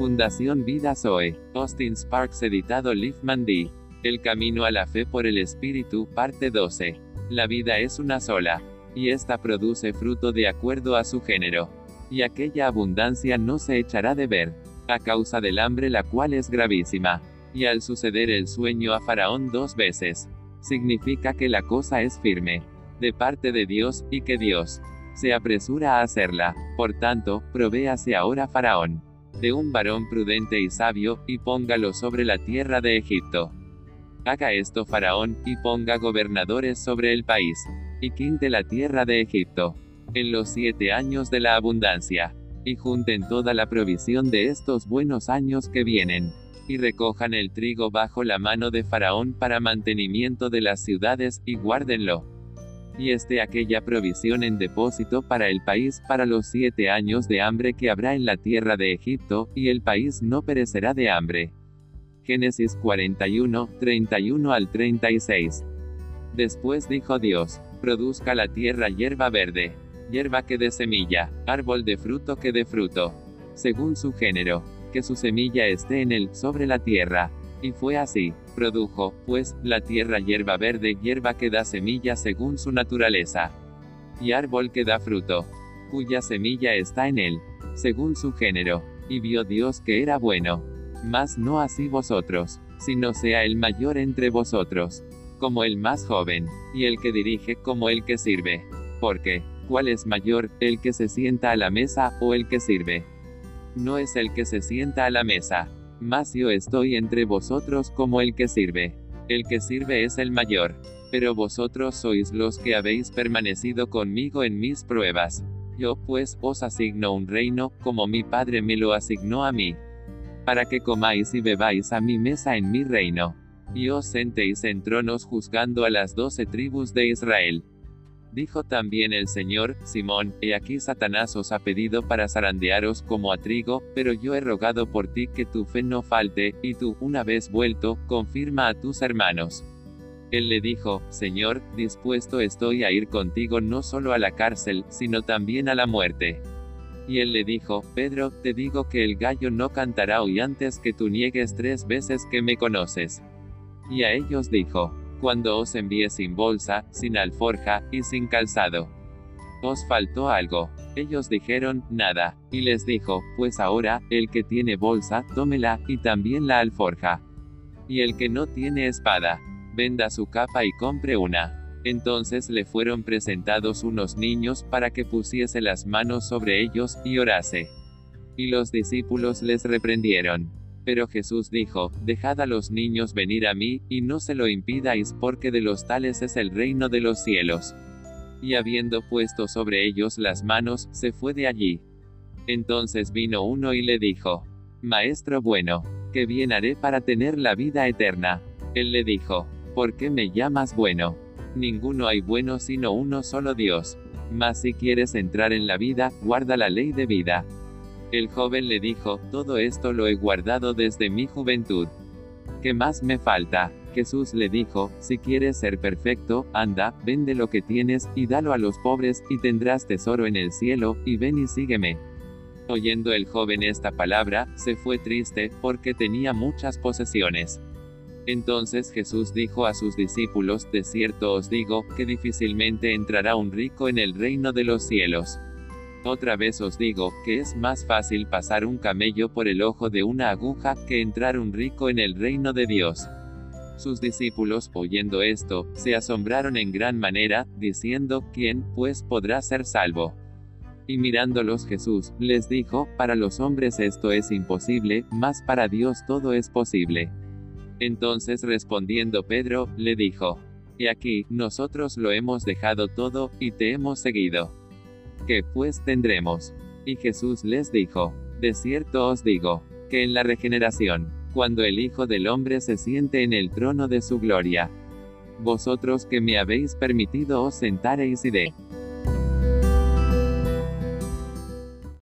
Fundación Vida Zoe. Austin Sparks editado Liefman D. El camino a la fe por el Espíritu, parte 12. La vida es una sola. Y esta produce fruto de acuerdo a su género. Y aquella abundancia no se echará de ver. A causa del hambre la cual es gravísima. Y al suceder el sueño a Faraón dos veces. Significa que la cosa es firme. De parte de Dios, y que Dios se apresura a hacerla. Por tanto, provéase ahora Faraón de un varón prudente y sabio, y póngalo sobre la tierra de Egipto. Haga esto Faraón, y ponga gobernadores sobre el país, y quinte la tierra de Egipto, en los siete años de la abundancia, y junten toda la provisión de estos buenos años que vienen, y recojan el trigo bajo la mano de Faraón para mantenimiento de las ciudades, y guárdenlo esté aquella provisión en depósito para el país para los siete años de hambre que habrá en la tierra de Egipto, y el país no perecerá de hambre. Génesis 41, 31 al 36. Después dijo Dios, produzca la tierra hierba verde, hierba que dé semilla, árbol de fruto que dé fruto, según su género, que su semilla esté en él, sobre la tierra, y fue así, produjo, pues, la tierra hierba verde, hierba que da semilla según su naturaleza. Y árbol que da fruto, cuya semilla está en él, según su género. Y vio Dios que era bueno. Mas no así vosotros, sino sea el mayor entre vosotros, como el más joven, y el que dirige como el que sirve. Porque, ¿cuál es mayor, el que se sienta a la mesa, o el que sirve? No es el que se sienta a la mesa, mas yo estoy entre vosotros como el que sirve. El que sirve es el mayor. Pero vosotros sois los que habéis permanecido conmigo en mis pruebas. Yo pues os asigno un reino, como mi Padre me lo asignó a mí. Para que comáis y bebáis a mi mesa en mi reino. Y os sentéis en tronos juzgando a las doce tribus de Israel. Dijo también el Señor, Simón, he aquí Satanás os ha pedido para zarandearos como a trigo, pero yo he rogado por ti que tu fe no falte, y tú, una vez vuelto, confirma a tus hermanos. Él le dijo, Señor, dispuesto estoy a ir contigo no solo a la cárcel, sino también a la muerte. Y él le dijo, Pedro, te digo que el gallo no cantará hoy antes que tú niegues tres veces que me conoces. Y a ellos dijo, cuando os envié sin bolsa, sin alforja, y sin calzado. ¿Os faltó algo? Ellos dijeron, nada, y les dijo, pues ahora, el que tiene bolsa, tómela, y también la alforja. Y el que no tiene espada, venda su capa y compre una. Entonces le fueron presentados unos niños para que pusiese las manos sobre ellos, y orase. Y los discípulos les reprendieron. Pero Jesús dijo, Dejad a los niños venir a mí, y no se lo impidáis porque de los tales es el reino de los cielos. Y habiendo puesto sobre ellos las manos, se fue de allí. Entonces vino uno y le dijo, Maestro bueno, ¿qué bien haré para tener la vida eterna? Él le dijo, ¿por qué me llamas bueno? Ninguno hay bueno sino uno solo Dios. Mas si quieres entrar en la vida, guarda la ley de vida. El joven le dijo, todo esto lo he guardado desde mi juventud. ¿Qué más me falta? Jesús le dijo, si quieres ser perfecto, anda, vende lo que tienes, y dalo a los pobres, y tendrás tesoro en el cielo, y ven y sígueme. Oyendo el joven esta palabra, se fue triste, porque tenía muchas posesiones. Entonces Jesús dijo a sus discípulos, de cierto os digo, que difícilmente entrará un rico en el reino de los cielos. Otra vez os digo, que es más fácil pasar un camello por el ojo de una aguja, que entrar un rico en el reino de Dios. Sus discípulos, oyendo esto, se asombraron en gran manera, diciendo, ¿quién, pues, podrá ser salvo? Y mirándolos Jesús, les dijo, para los hombres esto es imposible, mas para Dios todo es posible. Entonces respondiendo Pedro, le dijo, He aquí, nosotros lo hemos dejado todo, y te hemos seguido. ¿Qué pues tendremos? Y Jesús les dijo, De cierto os digo, que en la regeneración, cuando el Hijo del Hombre se siente en el trono de su gloria, vosotros que me habéis permitido os sentaréis y de